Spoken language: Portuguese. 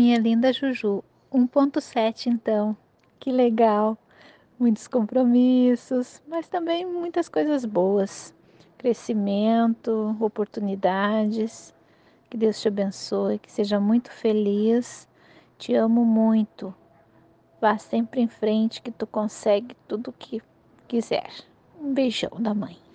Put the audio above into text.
Minha linda Juju, 1.7 então. Que legal. Muitos compromissos, mas também muitas coisas boas. Crescimento, oportunidades. Que Deus te abençoe, que seja muito feliz. Te amo muito. Vá sempre em frente que tu consegue tudo o que quiser. Um beijão da mãe.